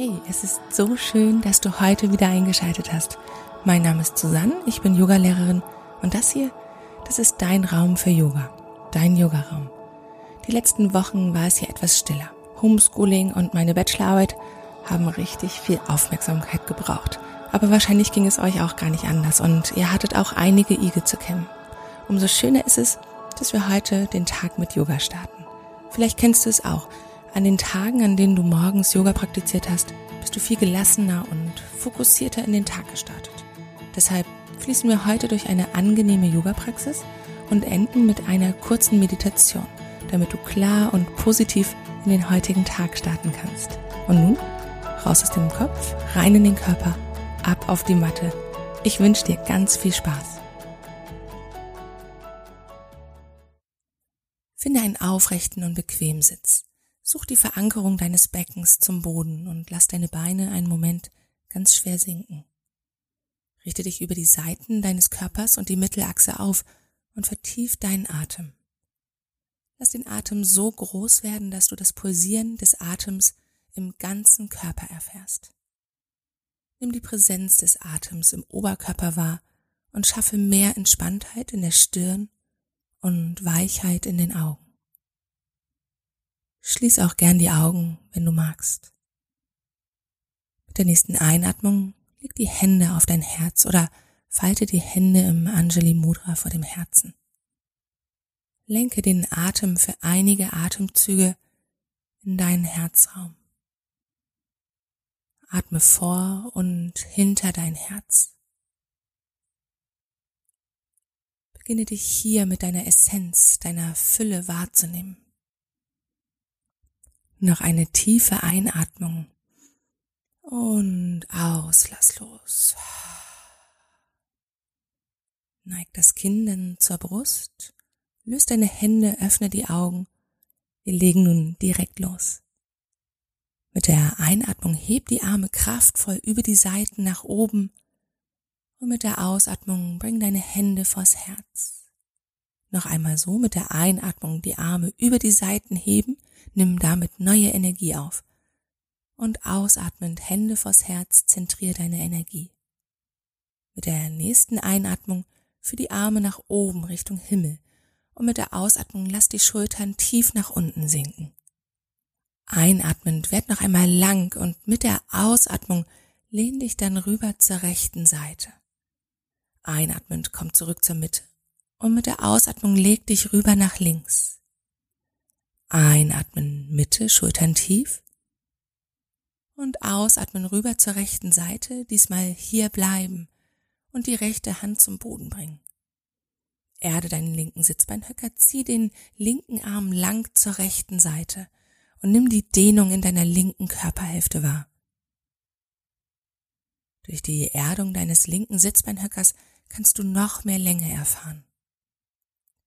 Hey, es ist so schön, dass du heute wieder eingeschaltet hast. Mein Name ist Susanne, ich bin Yogalehrerin und das hier, das ist dein Raum für Yoga, dein Yogaraum. Die letzten Wochen war es hier etwas stiller. Homeschooling und meine Bachelorarbeit haben richtig viel Aufmerksamkeit gebraucht. Aber wahrscheinlich ging es euch auch gar nicht anders und ihr hattet auch einige Igel zu kämmen. Umso schöner ist es, dass wir heute den Tag mit Yoga starten. Vielleicht kennst du es auch. An den Tagen, an denen du morgens Yoga praktiziert hast, bist du viel gelassener und fokussierter in den Tag gestartet. Deshalb fließen wir heute durch eine angenehme Yoga-Praxis und enden mit einer kurzen Meditation, damit du klar und positiv in den heutigen Tag starten kannst. Und nun raus aus dem Kopf, rein in den Körper, ab auf die Matte. Ich wünsche dir ganz viel Spaß. Finde einen aufrechten und bequemen Sitz. Such die Verankerung deines Beckens zum Boden und lass deine Beine einen Moment ganz schwer sinken. Richte dich über die Seiten deines Körpers und die Mittelachse auf und vertief deinen Atem. Lass den Atem so groß werden, dass du das Pulsieren des Atems im ganzen Körper erfährst. Nimm die Präsenz des Atems im Oberkörper wahr und schaffe mehr Entspanntheit in der Stirn und Weichheit in den Augen. Schließ auch gern die Augen, wenn du magst. Mit der nächsten Einatmung leg die Hände auf dein Herz oder falte die Hände im Anjali Mudra vor dem Herzen. Lenke den Atem für einige Atemzüge in deinen Herzraum. Atme vor und hinter dein Herz. Beginne dich hier mit deiner Essenz, deiner Fülle wahrzunehmen. Noch eine tiefe Einatmung und aus, lass los. Neig das Kinn dann zur Brust, löst deine Hände, öffne die Augen. Wir legen nun direkt los. Mit der Einatmung heb die Arme kraftvoll über die Seiten nach oben und mit der Ausatmung bring deine Hände vors Herz. Noch einmal so mit der Einatmung die Arme über die Seiten heben Nimm damit neue Energie auf. Und ausatmend Hände vors Herz, zentrier deine Energie. Mit der nächsten Einatmung für die Arme nach oben Richtung Himmel und mit der Ausatmung lass die Schultern tief nach unten sinken. Einatmend werd noch einmal lang und mit der Ausatmung lehn dich dann rüber zur rechten Seite. Einatmend komm zurück zur Mitte und mit der Ausatmung leg dich rüber nach links. Einatmen Mitte, Schultern tief. Und ausatmen rüber zur rechten Seite, diesmal hier bleiben und die rechte Hand zum Boden bringen. Erde deinen linken Sitzbeinhöcker, zieh den linken Arm lang zur rechten Seite und nimm die Dehnung in deiner linken Körperhälfte wahr. Durch die Erdung deines linken Sitzbeinhöckers kannst du noch mehr Länge erfahren.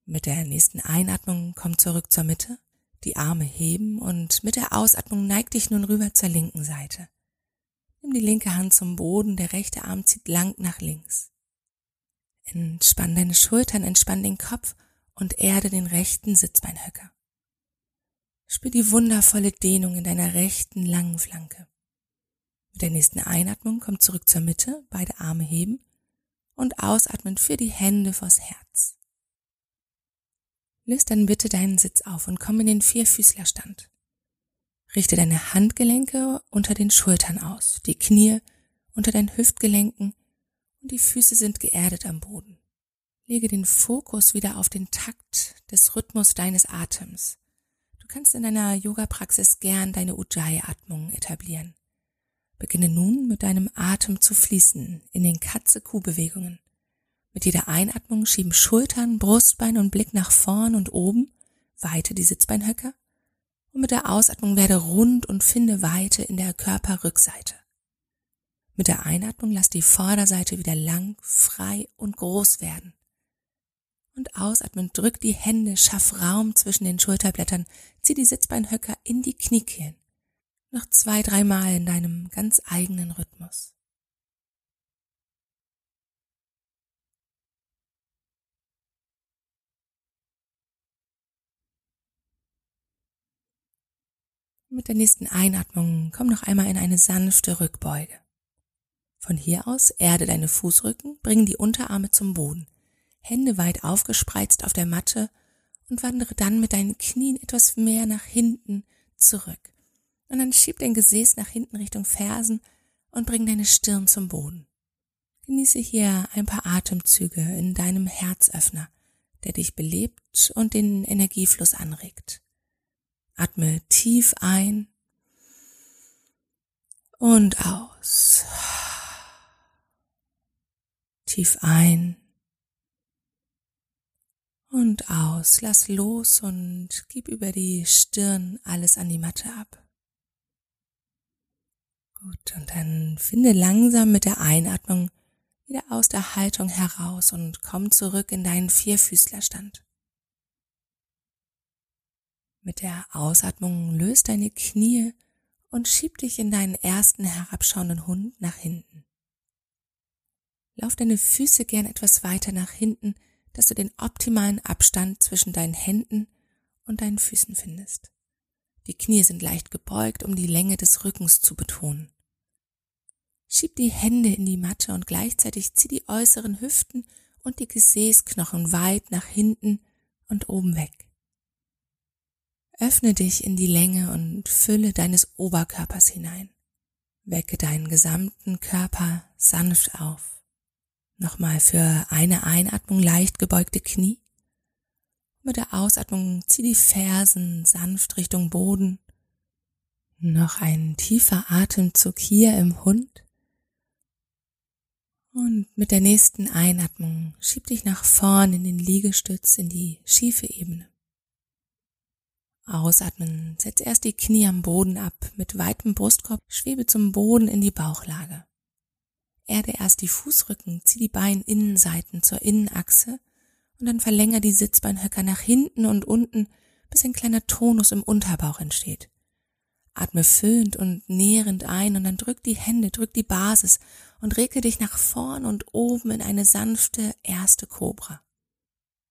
Mit der nächsten Einatmung komm zurück zur Mitte die Arme heben und mit der Ausatmung neig dich nun rüber zur linken Seite. Nimm die linke Hand zum Boden, der rechte Arm zieht lang nach links. Entspann deine Schultern, entspann den Kopf und erde den rechten Sitzbeinhöcker. Spür die wundervolle Dehnung in deiner rechten langen Flanke. Mit der nächsten Einatmung komm zurück zur Mitte, beide Arme heben und ausatmen für die Hände vors Herz. Löst dann bitte deinen Sitz auf und komm in den Vierfüßlerstand. Richte deine Handgelenke unter den Schultern aus, die Knie unter deinen Hüftgelenken und die Füße sind geerdet am Boden. Lege den Fokus wieder auf den Takt des Rhythmus deines Atems. Du kannst in deiner Yoga-Praxis gern deine Ujjayi-Atmung etablieren. Beginne nun mit deinem Atem zu fließen in den Katze-Kuh-Bewegungen. Mit jeder Einatmung schieben Schultern, Brustbein und Blick nach vorn und oben, weite die Sitzbeinhöcker und mit der Ausatmung werde rund und finde Weite in der Körperrückseite. Mit der Einatmung lass die Vorderseite wieder lang, frei und groß werden. Und ausatmen drück die Hände, schaff Raum zwischen den Schulterblättern, zieh die Sitzbeinhöcker in die Kniekehlen. Noch zwei, dreimal in deinem ganz eigenen Rhythmus. Mit der nächsten Einatmung komm noch einmal in eine sanfte Rückbeuge. Von hier aus erde deine Fußrücken, bring die Unterarme zum Boden, Hände weit aufgespreizt auf der Matte und wandere dann mit deinen Knien etwas mehr nach hinten zurück. Und dann schieb dein Gesäß nach hinten Richtung Fersen und bring deine Stirn zum Boden. Genieße hier ein paar Atemzüge in deinem Herzöffner, der dich belebt und den Energiefluss anregt. Atme tief ein und aus. Tief ein und aus. Lass los und gib über die Stirn alles an die Matte ab. Gut, und dann finde langsam mit der Einatmung wieder aus der Haltung heraus und komm zurück in deinen Vierfüßlerstand. Mit der Ausatmung löst deine Knie und schieb dich in deinen ersten herabschauenden Hund nach hinten. Lauf deine Füße gern etwas weiter nach hinten, dass du den optimalen Abstand zwischen deinen Händen und deinen Füßen findest. Die Knie sind leicht gebeugt, um die Länge des Rückens zu betonen. Schieb die Hände in die Matte und gleichzeitig zieh die äußeren Hüften und die Gesäßknochen weit nach hinten und oben weg. Öffne dich in die Länge und Fülle deines Oberkörpers hinein. Wecke deinen gesamten Körper sanft auf. Nochmal für eine Einatmung leicht gebeugte Knie. Mit der Ausatmung zieh die Fersen sanft Richtung Boden. Noch ein tiefer Atemzug hier im Hund. Und mit der nächsten Einatmung schieb dich nach vorn in den Liegestütz in die schiefe Ebene. Ausatmen, setz erst die Knie am Boden ab, mit weitem Brustkorb schwebe zum Boden in die Bauchlage. Erde erst die Fußrücken, zieh die Beininnenseiten zur Innenachse und dann verlänger die Sitzbeinhöcker nach hinten und unten, bis ein kleiner Tonus im Unterbauch entsteht. Atme füllend und nährend ein und dann drück die Hände, drück die Basis und rege dich nach vorn und oben in eine sanfte erste Kobra.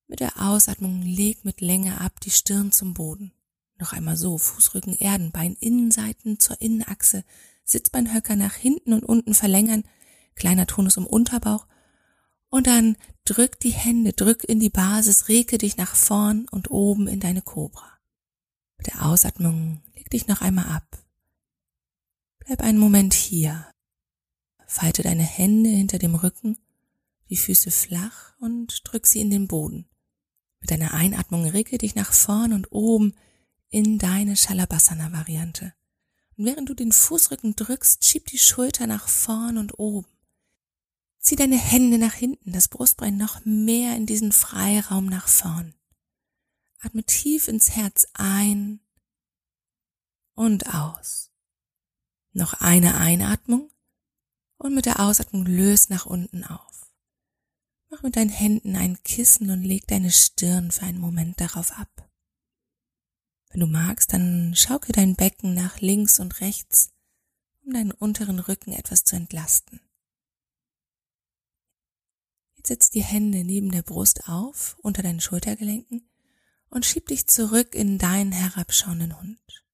Mit der Ausatmung leg mit Länge ab die Stirn zum Boden. Noch einmal so, Fußrücken erden, Bein Innenseiten zur Innenachse, Sitzbeinhöcker nach hinten und unten verlängern, kleiner Tonus im Unterbauch und dann drück die Hände, drück in die Basis, rege dich nach vorn und oben in deine Kobra. Mit der Ausatmung leg dich noch einmal ab. Bleib einen Moment hier. Falte deine Hände hinter dem Rücken, die Füße flach und drück sie in den Boden. Mit deiner Einatmung rege dich nach vorn und oben in deine Shalabhasana-Variante. Und während du den Fußrücken drückst, schieb die Schulter nach vorn und oben. Zieh deine Hände nach hinten, das Brustbein noch mehr in diesen Freiraum nach vorn. Atme tief ins Herz ein und aus. Noch eine Einatmung und mit der Ausatmung löst nach unten auf. Mach mit deinen Händen ein Kissen und leg deine Stirn für einen Moment darauf ab. Wenn du magst, dann schauke dein Becken nach links und rechts, um deinen unteren Rücken etwas zu entlasten. Jetzt setz die Hände neben der Brust auf, unter deinen Schultergelenken und schieb dich zurück in deinen herabschauenden Hund.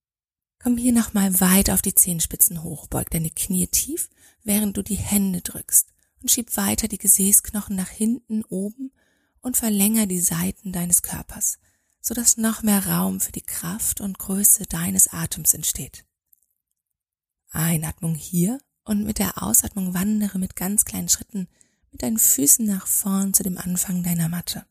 Komm hier nochmal weit auf die Zehenspitzen hoch, beug deine Knie tief, während du die Hände drückst und schieb weiter die Gesäßknochen nach hinten oben und verlänger die Seiten deines Körpers, sodass noch mehr Raum für die Kraft und Größe deines Atems entsteht. Einatmung hier und mit der Ausatmung wandere mit ganz kleinen Schritten mit deinen Füßen nach vorn zu dem Anfang deiner Matte.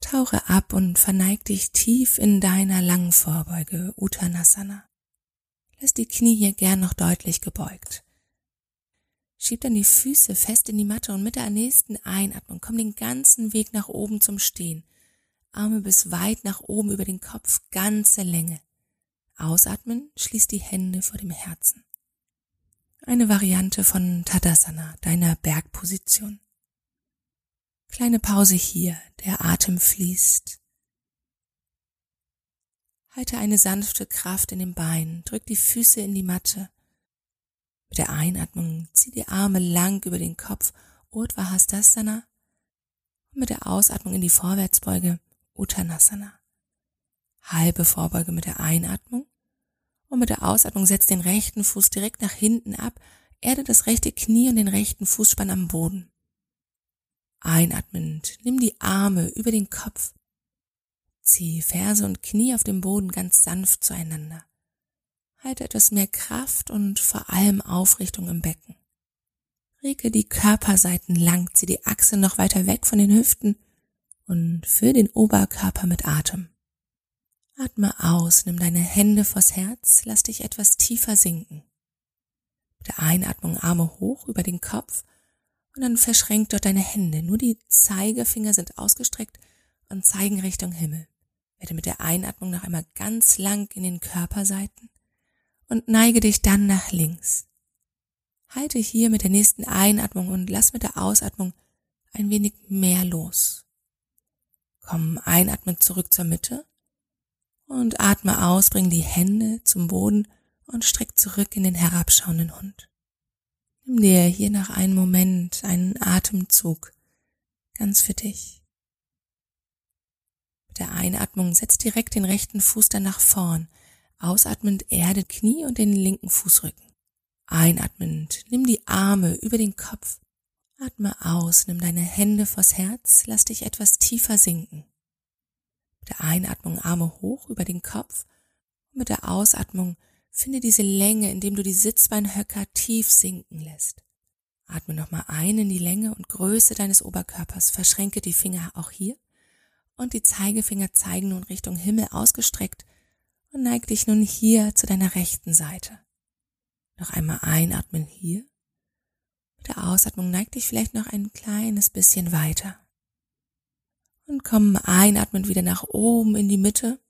Tauche ab und verneig dich tief in deiner langen Vorbeuge Uttanasana. Lass die Knie hier gern noch deutlich gebeugt. Schieb dann die Füße fest in die Matte und mit der nächsten Einatmung komm den ganzen Weg nach oben zum Stehen Arme bis weit nach oben über den Kopf, ganze Länge. Ausatmen, schließ die Hände vor dem Herzen. Eine Variante von Tadasana, deiner Bergposition. Kleine Pause hier, der Atem fließt. Halte eine sanfte Kraft in den Beinen, drück die Füße in die Matte. Mit der Einatmung zieh die Arme lang über den Kopf, Urdhva Und mit der Ausatmung in die Vorwärtsbeuge Uttanasana. Halbe Vorbeuge mit der Einatmung und mit der Ausatmung setz den rechten Fuß direkt nach hinten ab, erde das rechte Knie und den rechten Fußspann am Boden. Einatmend, nimm die Arme über den Kopf. Zieh Ferse und Knie auf dem Boden ganz sanft zueinander. Halte etwas mehr Kraft und vor allem Aufrichtung im Becken. Rege die Körperseiten lang, zieh die Achse noch weiter weg von den Hüften und füll den Oberkörper mit Atem. Atme aus, nimm deine Hände vors Herz, lass dich etwas tiefer sinken. Mit der Einatmung Arme hoch über den Kopf und dann verschränk dort deine Hände. Nur die Zeigefinger sind ausgestreckt und zeigen Richtung Himmel. Werde mit der Einatmung noch einmal ganz lang in den Körperseiten und neige dich dann nach links. Halte hier mit der nächsten Einatmung und lass mit der Ausatmung ein wenig mehr los. Komm einatmend zurück zur Mitte und atme aus, bring die Hände zum Boden und streck zurück in den herabschauenden Hund. Nimm dir hier nach einem Moment einen Atemzug ganz für dich. Mit der Einatmung setz direkt den rechten Fuß dann nach vorn. Ausatmend erde Knie und den linken Fußrücken. Einatmend nimm die Arme über den Kopf. Atme aus, nimm deine Hände vors Herz, lass dich etwas tiefer sinken. Mit der Einatmung Arme hoch über den Kopf und mit der Ausatmung finde diese Länge, indem du die Sitzbeinhöcker tief sinken lässt. Atme nochmal ein in die Länge und Größe deines Oberkörpers. Verschränke die Finger auch hier und die Zeigefinger zeigen nun Richtung Himmel ausgestreckt und neig dich nun hier zu deiner rechten Seite. Noch einmal einatmen hier. Der Ausatmung neig dich vielleicht noch ein kleines bisschen weiter und komm einatmend wieder nach oben in die Mitte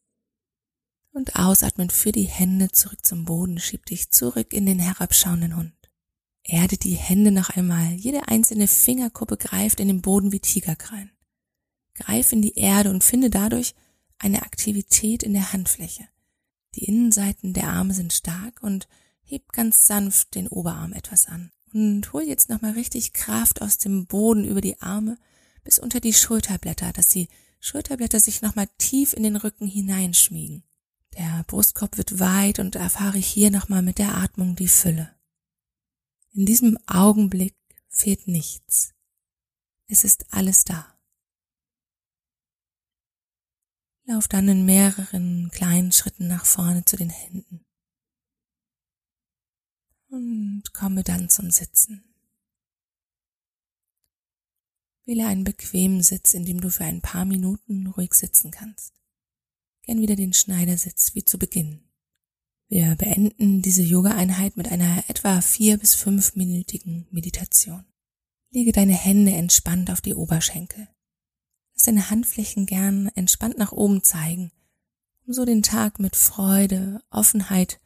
und ausatmend für die Hände zurück zum Boden, schieb dich zurück in den herabschauenden Hund. Erde die Hände noch einmal, jede einzelne Fingerkuppe greift in den Boden wie Tigerkrallen. Greif in die Erde und finde dadurch eine Aktivität in der Handfläche. Die Innenseiten der Arme sind stark und heb ganz sanft den Oberarm etwas an. Und hol jetzt nochmal richtig Kraft aus dem Boden über die Arme, bis unter die Schulterblätter, dass die Schulterblätter sich nochmal tief in den Rücken hineinschmiegen. Der Brustkorb wird weit und erfahre hier nochmal mit der Atmung die Fülle. In diesem Augenblick fehlt nichts. Es ist alles da. Lauf dann in mehreren kleinen Schritten nach vorne zu den Händen. Und komme dann zum Sitzen. Wähle einen bequemen Sitz, in dem du für ein paar Minuten ruhig sitzen kannst. Gern wieder den Schneidersitz wie zu Beginn. Wir beenden diese Yoga-Einheit mit einer etwa vier bis fünfminütigen Meditation. Lege deine Hände entspannt auf die Oberschenkel. Lass deine Handflächen gern entspannt nach oben zeigen, um so den Tag mit Freude, Offenheit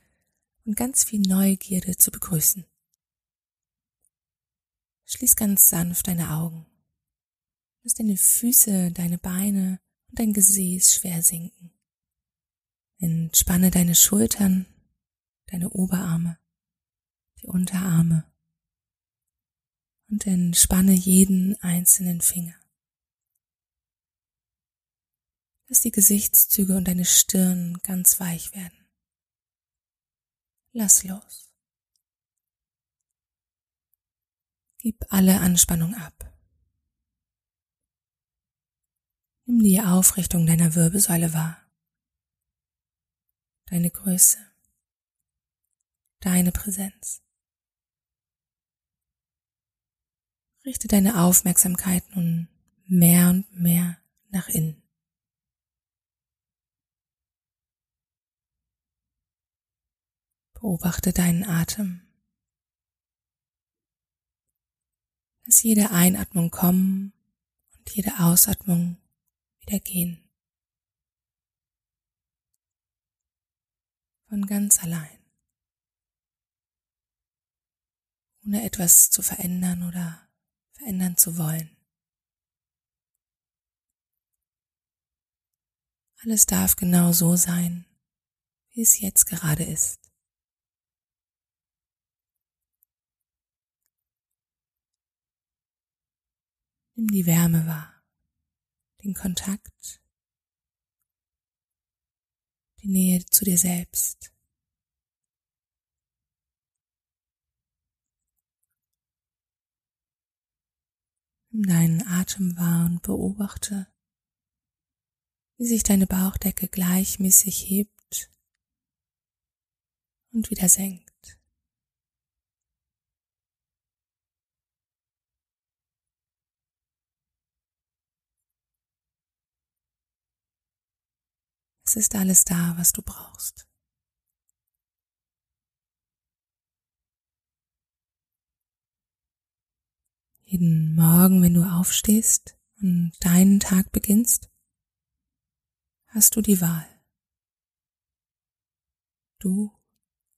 und ganz viel Neugierde zu begrüßen. Schließ ganz sanft deine Augen. Lass deine Füße, deine Beine und dein Gesäß schwer sinken. Entspanne deine Schultern, deine Oberarme, die Unterarme und entspanne jeden einzelnen Finger. Lass die Gesichtszüge und deine Stirn ganz weich werden. Lass los. Gib alle Anspannung ab. Nimm die Aufrichtung deiner Wirbelsäule wahr, deine Größe, deine Präsenz. Richte deine Aufmerksamkeit nun mehr und mehr nach innen. Beobachte deinen Atem. Lass jede Einatmung kommen und jede Ausatmung wieder gehen. Von ganz allein. Ohne etwas zu verändern oder verändern zu wollen. Alles darf genau so sein, wie es jetzt gerade ist. Nimm die Wärme wahr den Kontakt die Nähe zu dir selbst. Nimm deinen Atem wahr und beobachte, wie sich deine Bauchdecke gleichmäßig hebt und wieder senkt. Es ist alles da, was du brauchst. Jeden Morgen, wenn du aufstehst und deinen Tag beginnst, hast du die Wahl. Du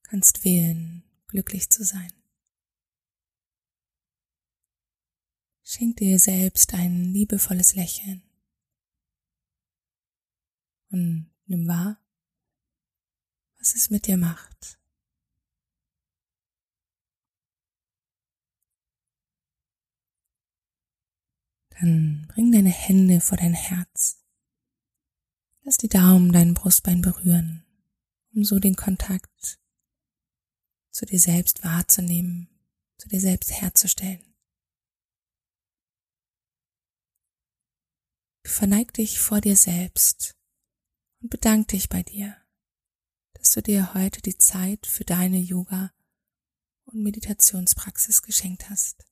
kannst wählen, glücklich zu sein. Schenk dir selbst ein liebevolles Lächeln und Nimm wahr, was es mit dir macht. Dann bring deine Hände vor dein Herz. Lass die Daumen dein Brustbein berühren, um so den Kontakt zu dir selbst wahrzunehmen, zu dir selbst herzustellen. Verneig dich vor dir selbst und bedank dich bei dir, dass du dir heute die Zeit für deine Yoga- und Meditationspraxis geschenkt hast.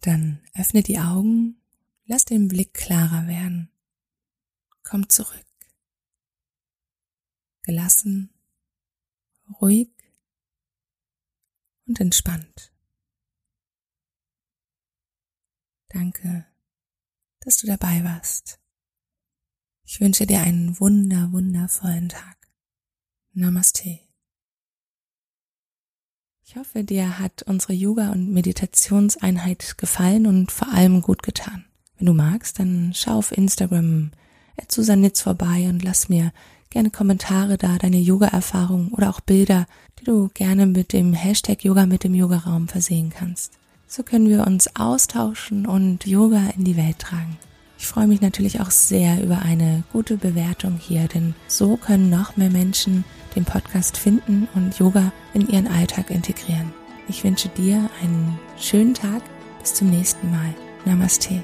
Dann öffne die Augen, lass den Blick klarer werden. Komm zurück. Gelassen, ruhig und entspannt. Danke dass du dabei warst. Ich wünsche dir einen wunder, wundervollen Tag. Namaste. Ich hoffe, dir hat unsere Yoga- und Meditationseinheit gefallen und vor allem gut getan. Wenn du magst, dann schau auf Instagram Susanitz vorbei und lass mir gerne Kommentare da, deine Yoga-Erfahrungen oder auch Bilder, die du gerne mit dem Hashtag Yoga mit dem Yogaraum versehen kannst. So können wir uns austauschen und Yoga in die Welt tragen. Ich freue mich natürlich auch sehr über eine gute Bewertung hier, denn so können noch mehr Menschen den Podcast finden und Yoga in ihren Alltag integrieren. Ich wünsche dir einen schönen Tag. Bis zum nächsten Mal. Namaste.